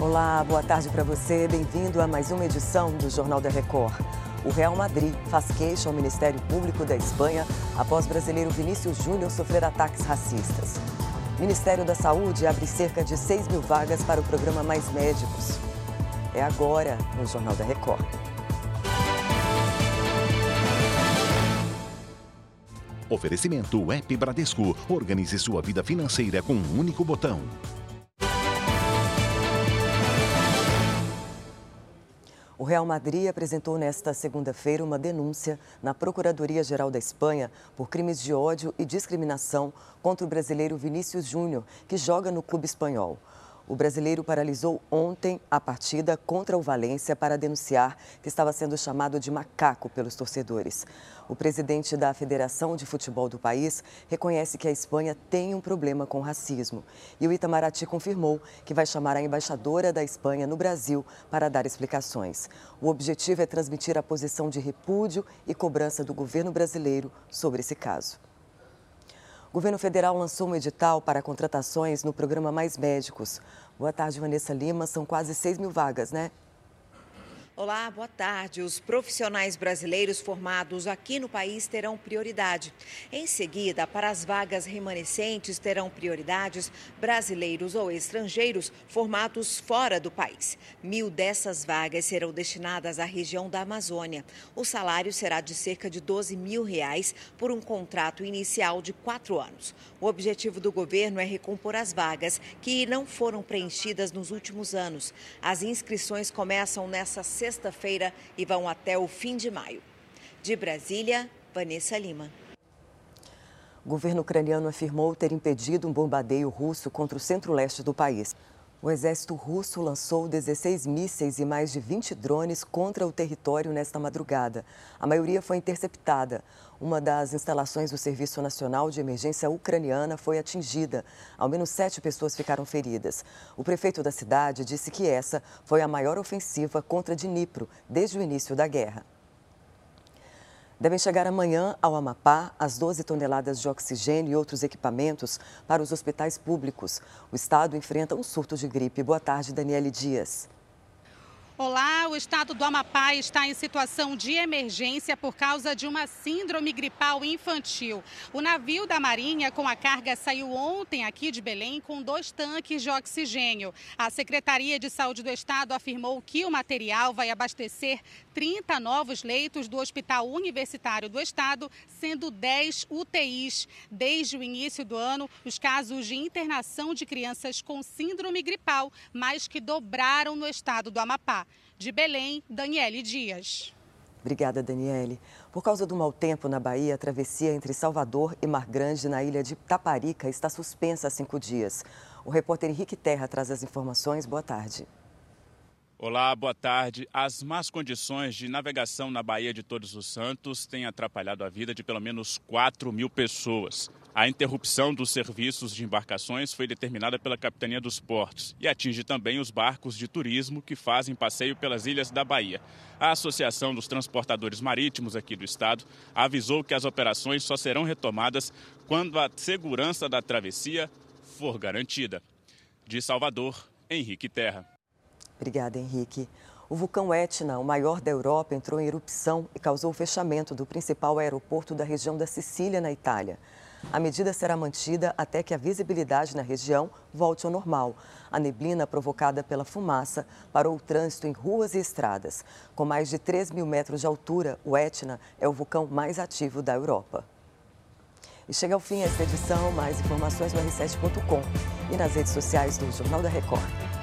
Olá, boa tarde para você. Bem-vindo a mais uma edição do Jornal da Record. O Real Madrid faz queixa ao Ministério Público da Espanha após brasileiro Vinícius Júnior sofrer ataques racistas. O Ministério da Saúde abre cerca de 6 mil vagas para o programa Mais Médicos. É agora no Jornal da Record. Oferecimento App Bradesco. Organize sua vida financeira com um único botão. O Real Madrid apresentou nesta segunda-feira uma denúncia na Procuradoria-Geral da Espanha por crimes de ódio e discriminação contra o brasileiro Vinícius Júnior, que joga no clube espanhol. O brasileiro paralisou ontem a partida contra o Valência para denunciar que estava sendo chamado de macaco pelos torcedores. O presidente da Federação de Futebol do país reconhece que a Espanha tem um problema com racismo. E o Itamaraty confirmou que vai chamar a embaixadora da Espanha no Brasil para dar explicações. O objetivo é transmitir a posição de repúdio e cobrança do governo brasileiro sobre esse caso. O governo federal lançou um edital para contratações no programa Mais Médicos. Boa tarde, Vanessa Lima. São quase 6 mil vagas, né? Olá, boa tarde. Os profissionais brasileiros formados aqui no país terão prioridade. Em seguida, para as vagas remanescentes, terão prioridades brasileiros ou estrangeiros formados fora do país. Mil dessas vagas serão destinadas à região da Amazônia. O salário será de cerca de 12 mil reais por um contrato inicial de quatro anos. O objetivo do governo é recompor as vagas que não foram preenchidas nos últimos anos. As inscrições começam nessa sexta sexta-feira e vão até o fim de maio. De Brasília, Vanessa Lima. O governo ucraniano afirmou ter impedido um bombardeio russo contra o centro-leste do país. O exército russo lançou 16 mísseis e mais de 20 drones contra o território nesta madrugada. A maioria foi interceptada. Uma das instalações do Serviço Nacional de Emergência Ucraniana foi atingida. Ao menos sete pessoas ficaram feridas. O prefeito da cidade disse que essa foi a maior ofensiva contra Dnipro desde o início da guerra. Devem chegar amanhã ao Amapá as 12 toneladas de oxigênio e outros equipamentos para os hospitais públicos. O estado enfrenta um surto de gripe. Boa tarde, Daniele Dias. Olá, o estado do Amapá está em situação de emergência por causa de uma síndrome gripal infantil. O navio da Marinha com a carga saiu ontem aqui de Belém com dois tanques de oxigênio. A Secretaria de Saúde do Estado afirmou que o material vai abastecer 30 novos leitos do Hospital Universitário do Estado, sendo 10 UTIs. Desde o início do ano, os casos de internação de crianças com síndrome gripal mais que dobraram no estado do Amapá. De Belém, Daniele Dias. Obrigada, Daniele. Por causa do mau tempo na Bahia, a travessia entre Salvador e Mar Grande, na ilha de Taparica, está suspensa há cinco dias. O repórter Henrique Terra traz as informações. Boa tarde. Olá, boa tarde. As más condições de navegação na Baía de Todos os Santos têm atrapalhado a vida de pelo menos 4 mil pessoas. A interrupção dos serviços de embarcações foi determinada pela Capitania dos Portos e atinge também os barcos de turismo que fazem passeio pelas ilhas da Bahia. A Associação dos Transportadores Marítimos aqui do estado avisou que as operações só serão retomadas quando a segurança da travessia for garantida. De Salvador, Henrique Terra. Obrigada, Henrique. O vulcão Etna, o maior da Europa, entrou em erupção e causou o fechamento do principal aeroporto da região da Sicília, na Itália. A medida será mantida até que a visibilidade na região volte ao normal. A neblina provocada pela fumaça parou o trânsito em ruas e estradas. Com mais de 3 mil metros de altura, o Etna é o vulcão mais ativo da Europa. E chega ao fim esta edição. Mais informações no r7.com e nas redes sociais do Jornal da Record.